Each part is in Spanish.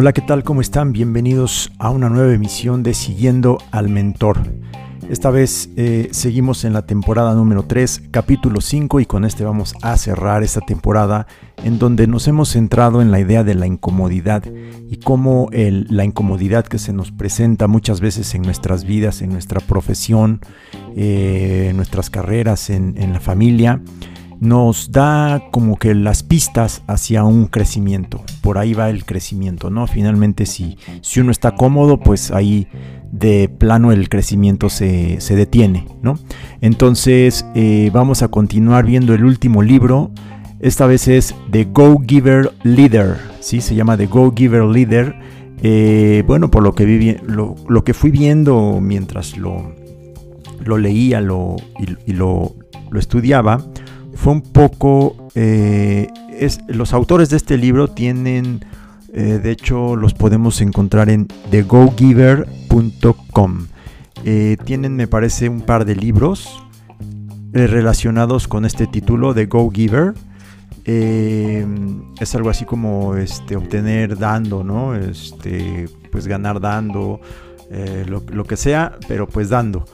Hola, ¿qué tal? ¿Cómo están? Bienvenidos a una nueva emisión de Siguiendo al Mentor. Esta vez eh, seguimos en la temporada número 3, capítulo 5 y con este vamos a cerrar esta temporada en donde nos hemos centrado en la idea de la incomodidad y cómo la incomodidad que se nos presenta muchas veces en nuestras vidas, en nuestra profesión, eh, en nuestras carreras, en, en la familia, nos da como que las pistas hacia un crecimiento. Por ahí va el crecimiento, ¿no? Finalmente si, si uno está cómodo, pues ahí de plano el crecimiento se, detiene, ¿no? Entonces eh, vamos a continuar viendo el último libro. Esta vez es The Go Giver Leader, ¿sí? Se llama The Go Giver Leader. Eh, bueno, por lo que, vi, lo, lo, que fui viendo mientras lo, lo leía lo, y, lo, lo estudiaba, fue un poco... Eh, los autores de este libro tienen, eh, de hecho los podemos encontrar en thegogiver.com. Eh, tienen, me parece, un par de libros relacionados con este título de Go Giver. es algo así como este, obtener dando, ¿no? Este, pues ganar dando, lo, lo, que sea, pero pues dando.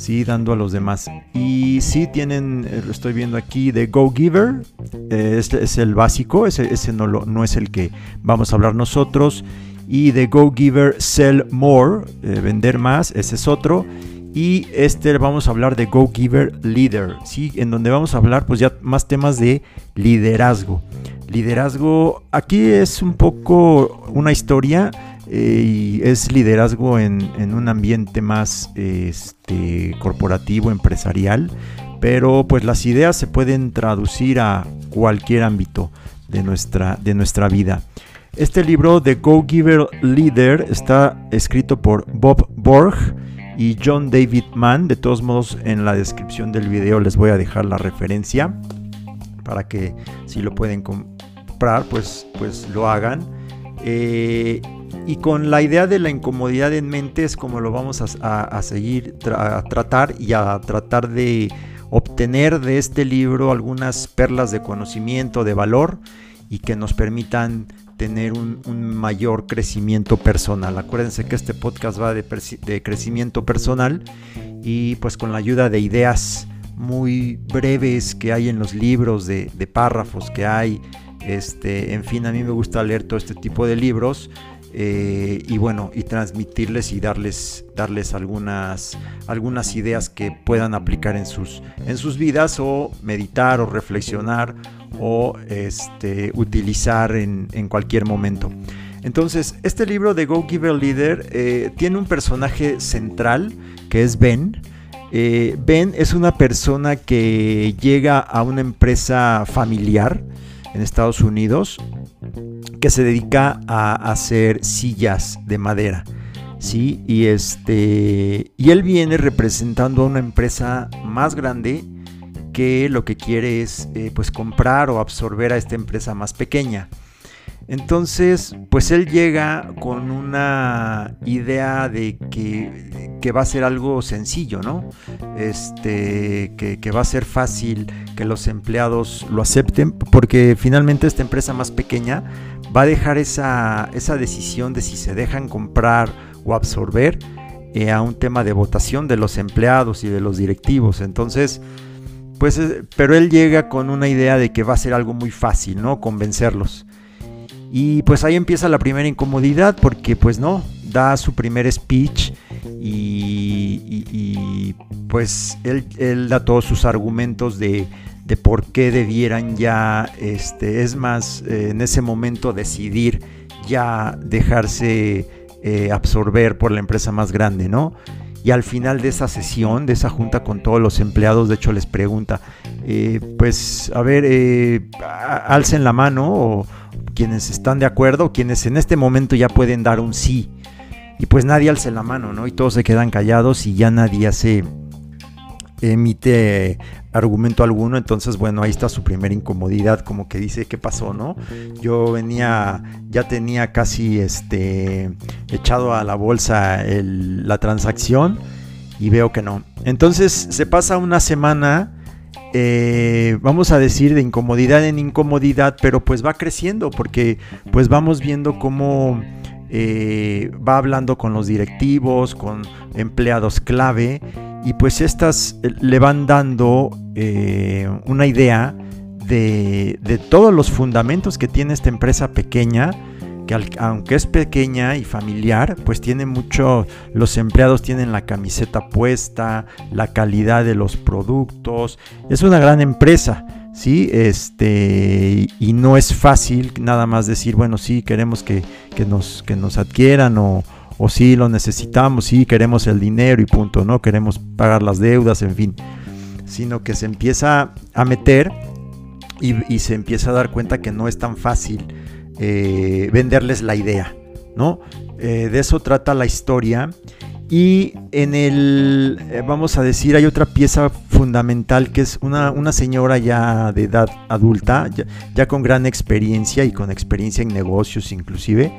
¿Sí? dando a los demás. Y sí tienen, eh, lo estoy viendo aquí, de Go Giver, eh, este es el básico, ese, no, lo, no es el que vamos a hablar nosotros. Y de Go Giver Sell More, eh, vender más, ese es otro. Y este vamos a hablar de Go Giver Leader, ¿sí? en donde vamos a hablar pues ya más temas de liderazgo. Liderazgo, aquí es un poco una historia eh, y es liderazgo en, un ambiente más este, corporativo, empresarial, pero pues las ideas se pueden traducir a cualquier ámbito de nuestra, de nuestra vida. Este libro, The Go Giver Leader, está escrito por Bob Borg y John David Mann. De todos modos, en la descripción del video les voy a dejar la referencia para que si lo pueden comprar, pues, pues lo hagan. Eh, y con la idea de la incomodidad en mente es como lo vamos a, seguir a tratar y a tratar de obtener de este libro algunas perlas de conocimiento, de valor y que nos permitan tener un, mayor crecimiento personal. Acuérdense que este podcast va de, crecimiento personal y pues con la ayuda de ideas muy breves que hay en los libros, de, de párrafos que hay, este, en fin, a mí me gusta leer todo este tipo de libros eh, y bueno, y transmitirles y darles, darles algunas, algunas ideas que puedan aplicar en sus, en sus vidas o meditar o reflexionar o este, utilizar en, cualquier momento. Entonces, este libro de Go Giver Leader eh, tiene un personaje central que es Ben. Eh, ben es una persona que llega a una empresa familiar en Estados Unidos que se dedica a hacer sillas de madera. ¿sí? Y, este, y él viene representando a una empresa más grande que lo que quiere es eh, pues comprar o absorber a esta empresa más pequeña. Entonces, pues él llega con una idea de que, va a ser algo sencillo, ¿no? Este, que, va a ser fácil que los empleados lo acepten, porque finalmente esta empresa más pequeña va a dejar esa, decisión de si se dejan comprar o absorber eh, a un tema de votación de los empleados y de los directivos. Entonces, pues, eh, pero él llega con una idea de que va a ser algo muy fácil, ¿no? Convencerlos. Y pues ahí empieza la primera incomodidad porque pues no, da su primer speech y, pues él, da todos sus argumentos de, por qué debieran ya, este, es más, eh, en ese momento decidir ya dejarse eh, absorber por la empresa más grande, ¿no? Y al final de esa sesión, de esa junta con todos los empleados, de hecho les pregunta, eh, pues a ver, alcen la mano o quienes están de acuerdo, quienes en este momento ya pueden dar un sí. Y pues nadie alce la mano, ¿no? Y todos se quedan callados y ya nadie hace emite argumento alguno, entonces bueno, ahí está su primera incomodidad, como que dice, ¿qué pasó, no? Yo venía, ya tenía casi este echado a la bolsa la transacción y veo que no. Entonces se pasa una semana eh, vamos a decir, de incomodidad en incomodidad, pero pues va creciendo porque pues vamos viendo cómo eh, va hablando con los directivos, con empleados clave y pues estas eh, le van dando una idea de, de todos los fundamentos que tiene esta empresa pequeña aunque es pequeña y familiar, pues tiene mucho, los empleados tienen la camiseta puesta, la calidad de los productos, es una gran empresa. Sí, este, y no es fácil nada más decir, bueno, sí, queremos que, nos, que nos adquieran o, o sí lo necesitamos, sí queremos el dinero y punto, no queremos pagar las deudas, en fin, sino que se empieza a meter y, se empieza a dar cuenta que no es tan fácil eh, venderles la idea, ¿no? Eh, de eso trata la historia. Y en el, eh, vamos a decir, hay otra pieza fundamental que es una, una señora ya de edad adulta, ya, con gran experiencia y con experiencia en negocios inclusive,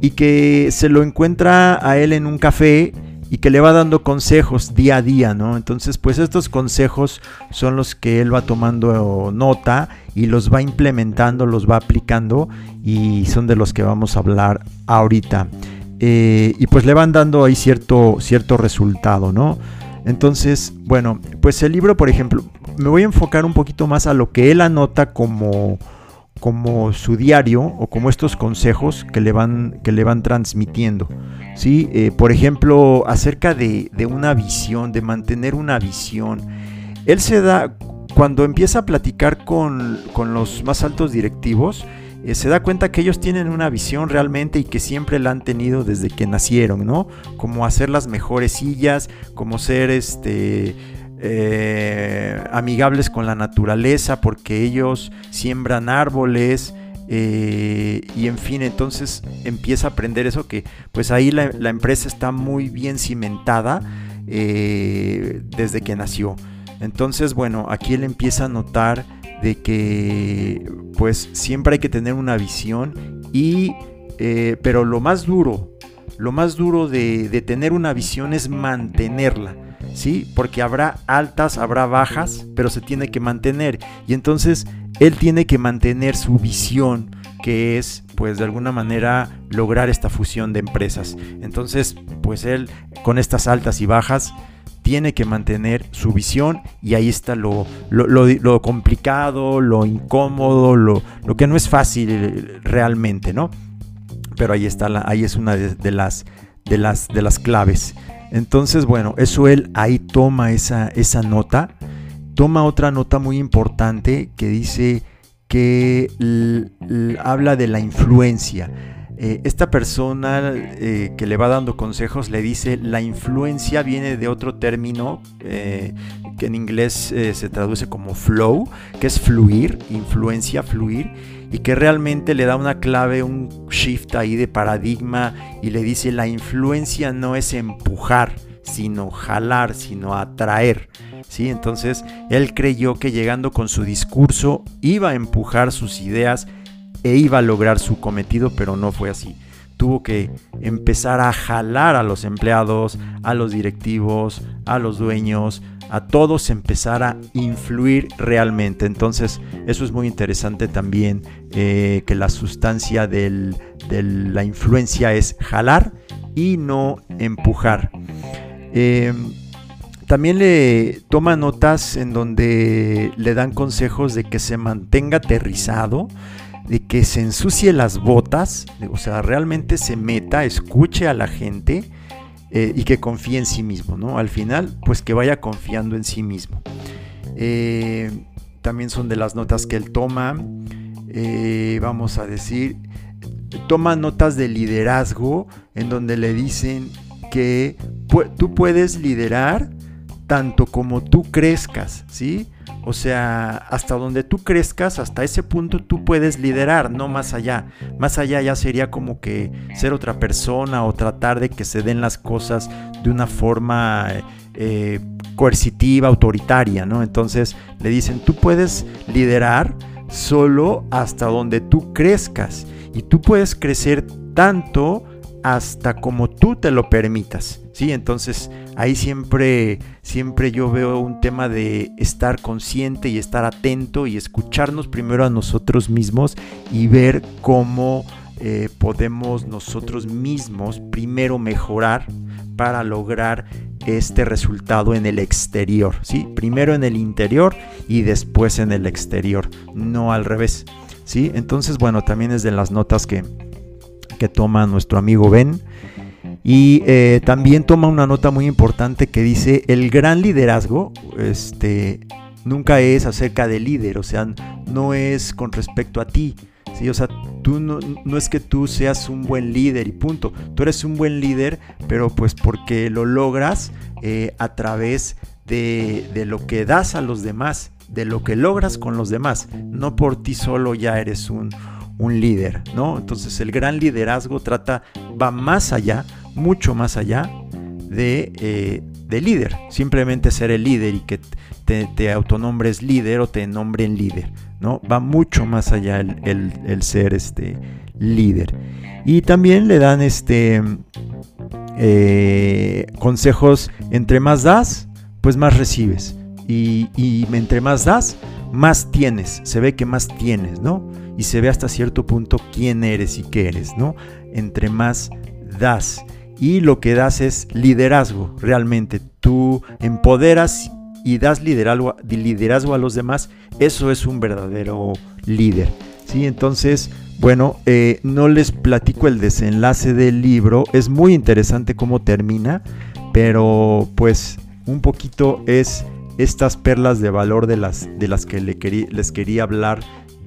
y que se lo encuentra a él en un café y que le va dando consejos día a día, ¿no? Entonces, pues estos consejos son los que él va tomando nota y los va implementando, los va aplicando y son de los que vamos a hablar ahorita. Eh, y pues le van dando ahí cierto, cierto resultado, ¿no? Entonces, bueno, pues el libro, por ejemplo, me voy a enfocar un poquito más a lo que él anota como como su diario o como estos consejos que le van, que le van transmitiendo. ¿sí? Eh, por ejemplo, acerca de, una visión, de mantener una visión. Él se da, cuando empieza a platicar con, los más altos directivos, eh, se da cuenta que ellos tienen una visión realmente y que siempre la han tenido desde que nacieron, ¿no? Como hacer las mejores sillas, como ser este eh, amigables con la naturaleza porque ellos siembran árboles eh, y en fin entonces empieza a aprender eso que pues ahí la, empresa está muy bien cimentada eh, desde que nació. Entonces bueno aquí él empieza a notar de que pues siempre hay que tener una visión y pero lo más duro lo más duro de tener una visión es mantenerla ¿sí? Porque habrá altas, habrá bajas, pero se tiene que mantener. Y entonces él tiene que mantener su visión, que es, pues de alguna manera, lograr esta fusión de empresas. Entonces, pues él, con estas altas y bajas, tiene que mantener su visión y ahí está lo, lo, complicado, lo incómodo, lo, que no es fácil realmente, ¿no? Pero ahí está, ahí es una de, las, de, las, de las claves. Entonces, bueno, eso él ahí toma esa, esa nota, toma otra nota muy importante que dice que habla de la influencia. Eh, esta persona eh, que le va dando consejos le dice la influencia viene de otro término eh, que en inglés se traduce como flow, que es fluir, influencia, fluir y que realmente le da una clave, un shift ahí de paradigma y le dice la influencia no es empujar, sino jalar, sino atraer. ¿sí? Entonces él creyó que llegando con su discurso iba a empujar sus ideas e iba a lograr su cometido, pero no fue así. Tuvo que empezar a jalar a los empleados, a los directivos, a los dueños, a todos empezar a influir realmente. Entonces, eso es muy interesante también, eh, que la sustancia de la influencia es jalar y no empujar. Em, también le toma notas en donde le dan consejos de que se mantenga aterrizado, de que se ensucie las botas, o sea, realmente se meta, escuche a la gente eh, y que confíe en sí mismo, ¿no? Al final, pues que vaya confiando en sí mismo. Eh, también son de las notas que él toma, eh, vamos a decir, toma notas de liderazgo en donde le dicen que tú puedes liderar tanto como tú crezcas, ¿sí? O sea, hasta donde tú crezcas, hasta ese punto tú puedes liderar, no más allá. Más allá ya sería como que ser otra persona o tratar de que se den las cosas de una forma eh, coercitiva, autoritaria, ¿no? Entonces le dicen, tú puedes liderar solo hasta donde tú crezcas. Y tú puedes crecer tanto hasta como tú te lo permitas, ¿sí? Entonces ahí siempre, siempre yo veo un tema de estar consciente y estar atento y escucharnos primero a nosotros mismos y ver cómo eh, podemos nosotros mismos primero mejorar para lograr este resultado en el exterior, ¿sí? Primero en el interior y después en el exterior, no al revés, ¿sí? Entonces, bueno, también es de las notas que, que toma nuestro amigo Ben. Y eh, también toma una nota muy importante que dice, el gran liderazgo este, nunca es acerca del líder, o sea, no es con respecto a ti. ¿sí? O sea, tú no, no, es que tú seas un buen líder y punto. Tú eres un buen líder, pero pues porque lo logras eh, a través de, de lo que das a los demás, de lo que logras con los demás. No por ti solo ya eres un, un líder, ¿no? Entonces el gran liderazgo trata, va más allá, mucho más allá de, eh, de líder. Simplemente ser el líder y que te, te, autonombres líder o te nombren líder, ¿no? Va mucho más allá el, ser este líder. Y también le dan este eh, consejos, entre más das, pues más recibes. Y, y entre más das, más tienes. Se ve que más tienes, ¿no? Y se ve hasta cierto punto quién eres y qué eres, ¿no? Entre más das. Y lo que das es liderazgo, realmente. Tú empoderas y das liderazgo, liderazgo a los demás. Eso es un verdadero líder. ¿sí? Entonces, bueno, eh, no les platico el desenlace del libro. Es muy interesante cómo termina, pero pues un poquito es estas perlas de valor de las, de las que les quería hablar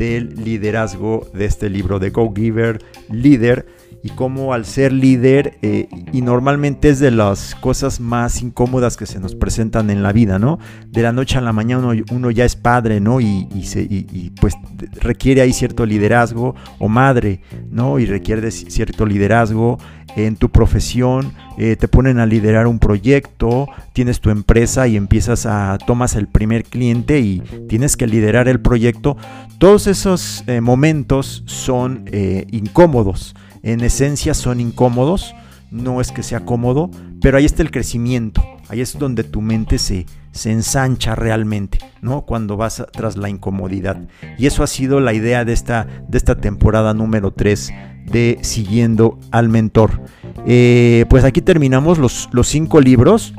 del liderazgo de este libro de Go Giver Líder y cómo al ser líder, eh, y normalmente es de las cosas más incómodas que se nos presentan en la vida, ¿no? De la noche a la mañana uno, ya es padre, ¿no? Y, se, y, pues requiere ahí cierto liderazgo, o madre, ¿no? Y requiere cierto liderazgo en tu profesión, eh, te ponen a liderar un proyecto, tienes tu empresa y empiezas a, tomas el primer cliente y tienes que liderar el proyecto. Todos esos eh, momentos son eh, incómodos, en esencia son incómodos, no es que sea cómodo, pero ahí está el crecimiento, ahí es donde tu mente se, se ensancha realmente, ¿no? Cuando vas tras la incomodidad. Y eso ha sido la idea de esta, de esta temporada número 3 de Siguiendo al Mentor. Eh, pues aquí terminamos los, los cinco libros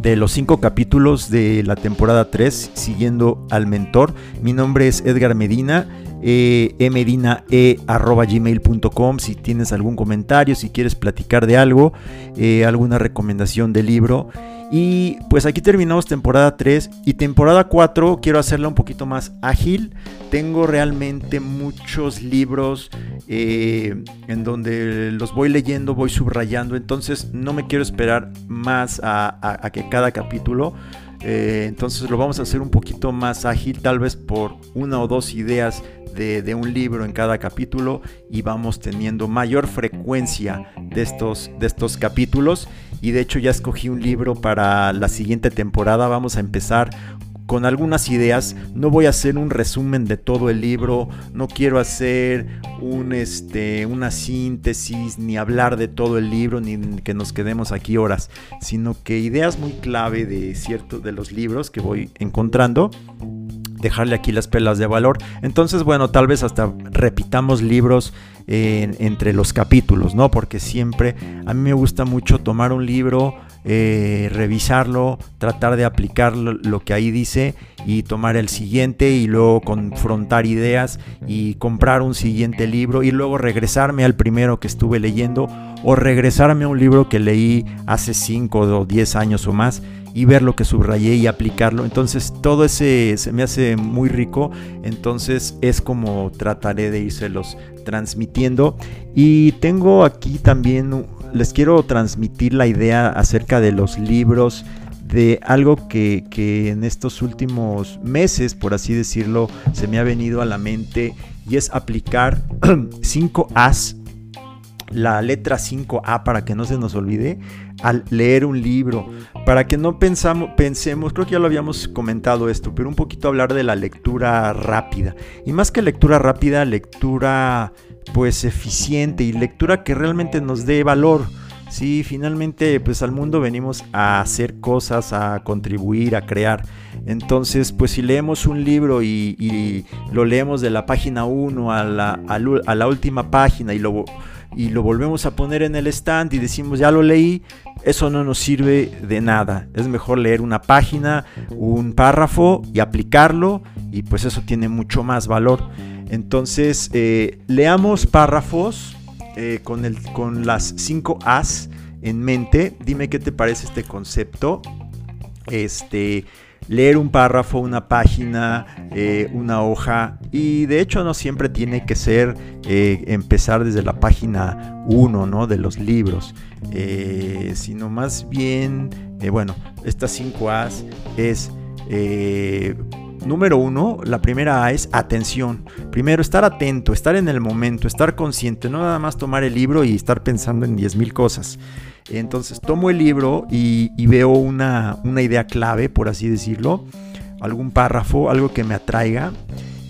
de los cinco capítulos de la temporada 3, Siguiendo al Mentor. Mi nombre es Edgar Medina. Eh, emedinae.gmail.com si tienes algún comentario, si quieres platicar de algo, eh, alguna recomendación de libro. Y pues aquí terminamos temporada 3 y temporada 4 quiero hacerla un poquito más ágil. Tengo realmente muchos libros eh, en donde los voy leyendo, voy subrayando, entonces no me quiero esperar más a, que cada capítulo. Eh, entonces lo vamos a hacer un poquito más ágil, tal vez por una o dos ideas de, un libro en cada capítulo y vamos teniendo mayor frecuencia de estos, de estos capítulos. Y de hecho ya escogí un libro para la siguiente temporada. Vamos a empezar con algunas ideas. No voy a hacer un resumen de todo el libro, no quiero hacer este, una síntesis, ni hablar de todo el libro, ni que nos quedemos aquí horas, sino que ideas muy clave de ciertos de los libros que voy encontrando dejarle aquí las pelas de valor. Entonces, bueno, tal vez hasta repitamos libros entre los capítulos, ¿no? Porque siempre a mí me gusta mucho tomar un libro, eh, revisarlo, tratar de aplicar lo, que ahí dice y tomar el siguiente y luego confrontar ideas y comprar un siguiente libro y luego regresarme al primero que estuve leyendo o regresarme a un libro que leí hace 5 o 10 años o más y ver lo que subrayé y aplicarlo. Entonces todo ese se me hace muy rico. Entonces es como trataré de irselos transmitiendo. Y tengo aquí también, les quiero transmitir la idea acerca de los libros de algo que, que, en estos últimos meses, por así decirlo, se me ha venido a la mente y es aplicar 5 As la letra 5A para que no se nos olvide al leer un libro, para que no pensamos, pensemos, creo que ya lo habíamos comentado esto, pero un poquito hablar de la lectura rápida. Y más que lectura rápida, lectura pues eficiente y lectura que realmente nos dé valor. Sí, finalmente pues al mundo venimos a hacer cosas, a contribuir, a crear. Entonces pues si leemos un libro y, lo leemos de la página 1 a la, a la última página y lo, y lo volvemos a poner en el stand y decimos ya lo leí, eso no nos sirve de nada. Es mejor leer una página, un párrafo y aplicarlo y pues eso tiene mucho más valor. Entonces eh, leamos párrafos eh, con, el, con las 5 As en mente. Dime qué te parece este concepto. Este, leer un párrafo, una página, eh, una hoja. Y de hecho no siempre tiene que ser eh, empezar desde la página 1 ¿no? de los libros. sino más bien, bueno, estas 5 As es Número uno, la primera A es atención. Primero, estar atento, estar en el momento, estar consciente, no nada más tomar el libro y estar pensando en 10.000 cosas. Entonces, tomo el libro y, veo una, idea clave, por así decirlo, algún párrafo, algo que me atraiga.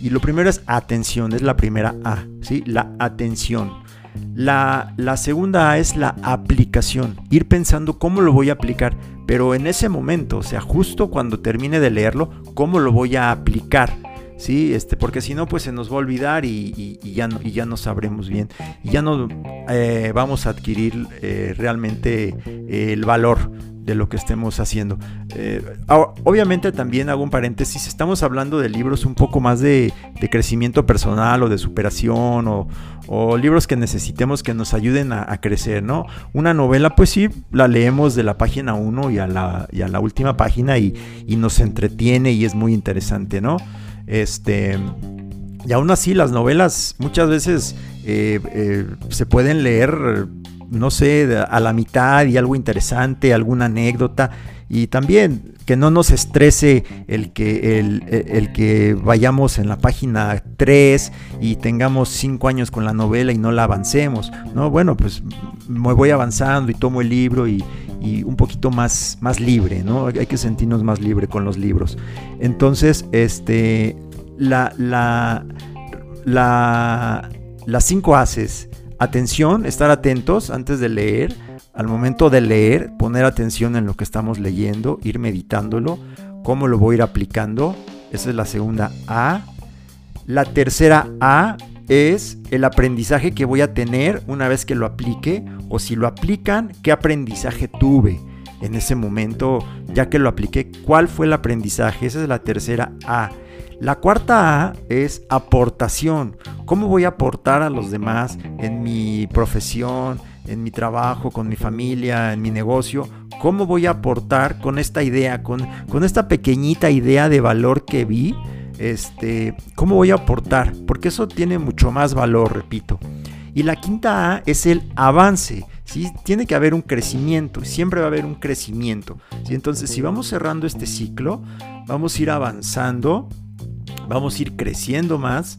Y lo primero es atención, es la primera A, ¿sí? La atención. La, la, segunda es la aplicación, ir pensando cómo lo voy a aplicar pero en ese momento, o sea, justo cuando termine de leerlo, ¿cómo lo voy a aplicar? ¿sí? Este, porque si no, pues se nos va a olvidar y, ya, no, y ya no sabremos bien. Y ya no eh, vamos a adquirir eh, realmente eh, el valor de lo que estemos haciendo. Eh, obviamente también hago un paréntesis, estamos hablando de libros un poco más de, crecimiento personal o de superación o, libros que necesitemos que nos ayuden a, crecer, ¿no? Una novela, pues sí, la leemos de la página 1 y, a la, última página y, nos entretiene y es muy interesante, ¿no? Este... Y aún así las novelas muchas veces eh, eh, se pueden leer no sé, a la mitad y algo interesante, alguna anécdota. Y también que no nos estrese el que, el, que vayamos en la página 3 y tengamos 5 años con la novela y no la avancemos. No, bueno, pues me voy avanzando y tomo el libro y, un poquito más, más libre, ¿no? Hay que sentirnos más libre con los libros. Entonces, este, la, la, la, las cinco haces Atención, estar atentos antes de leer. Al momento de leer, poner atención en lo que estamos leyendo, ir meditándolo, cómo lo voy a ir aplicando. Esa es la segunda A. La tercera A es el aprendizaje que voy a tener una vez que lo aplique o si lo aplican, qué aprendizaje tuve en ese momento ya que lo apliqué, cuál fue el aprendizaje. Esa es la tercera A. La cuarta A es aportación. ¿Cómo voy a aportar a los demás en mi profesión, en mi trabajo, con mi familia, en mi negocio? ¿Cómo voy a aportar con esta idea, con, esta pequeñita idea de valor que vi? Este, ¿Cómo voy a aportar? Porque eso tiene mucho más valor, repito. Y la quinta A es el avance. ¿sí? Tiene que haber un crecimiento, siempre va a haber un crecimiento. ¿sí? Entonces, si vamos cerrando este ciclo, vamos a ir avanzando vamos a ir creciendo más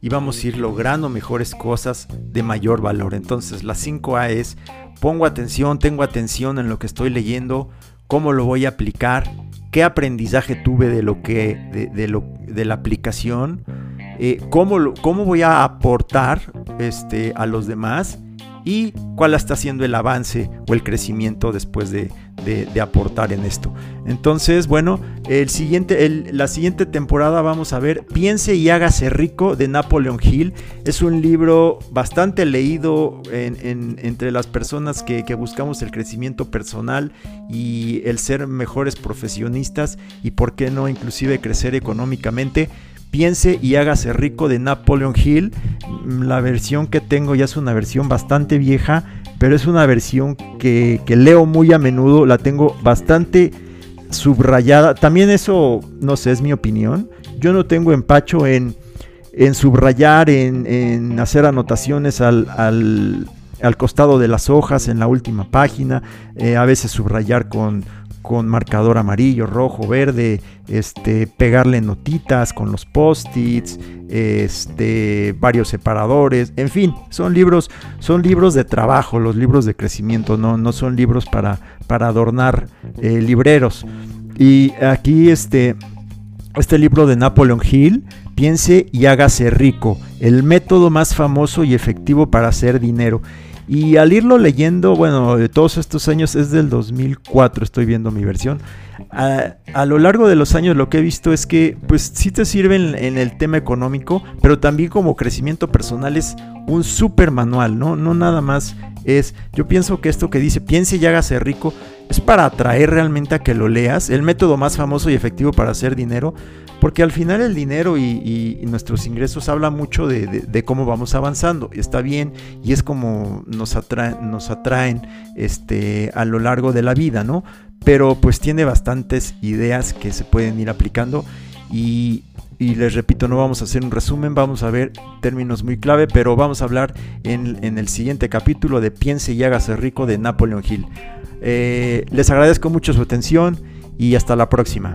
y vamos a ir logrando mejores cosas de mayor valor. Entonces la 5A es pongo atención, tengo atención en lo que estoy leyendo, cómo lo voy a aplicar, qué aprendizaje tuve de lo que de, lo, de la aplicación, eh, cómo, cómo voy a aportar este, a los demás y cuál está siendo el avance o el crecimiento después de, aportar en esto. Entonces, bueno, el siguiente, la siguiente temporada vamos a ver Piense y hágase rico de Napoleon Hill. Es un libro bastante leído entre las personas que, que buscamos el crecimiento personal y el ser mejores profesionistas y por qué no inclusive crecer económicamente. Piense y hágase rico de Napoleon Hill. La versión que tengo ya es una versión bastante vieja, pero es una versión que, leo muy a menudo. La tengo bastante subrayada. También eso, no sé, es mi opinión. Yo no tengo empacho en, en subrayar, en, hacer anotaciones al, al, costado de las hojas, en la última página. Eh, a veces subrayar con con marcador amarillo, rojo, verde, este, pegarle notitas con los post-its, este, varios separadores, en fin, son libros, son libros de trabajo, los libros de crecimiento, no, no son libros para, para adornar eh, libreros. Y aquí este, este libro de Napoleon Hill Piense y hágase rico, el método más famoso y efectivo para hacer dinero. Y al irlo leyendo, bueno, de todos estos años es del 2004, estoy viendo mi versión. A, lo largo de los años lo que he visto es que pues sí te sirven en, el tema económico, pero también como crecimiento personal es un super manual, ¿no? No nada más es, yo pienso que esto que dice, piense y hágase rico, es para atraer realmente a que lo leas, el método más famoso y efectivo para hacer dinero, porque al final el dinero y, nuestros ingresos habla mucho de, cómo vamos avanzando. Está bien y es como nos, nos atraen este, a lo largo de la vida, ¿no? Pero pues tiene bastantes ideas que se pueden ir aplicando y, les repito, no vamos a hacer un resumen, vamos a ver términos muy clave, pero vamos a hablar en, el siguiente capítulo de Piense y hágase rico de Napoleon Hill. Eh, les agradezco mucho su atención y hasta la próxima.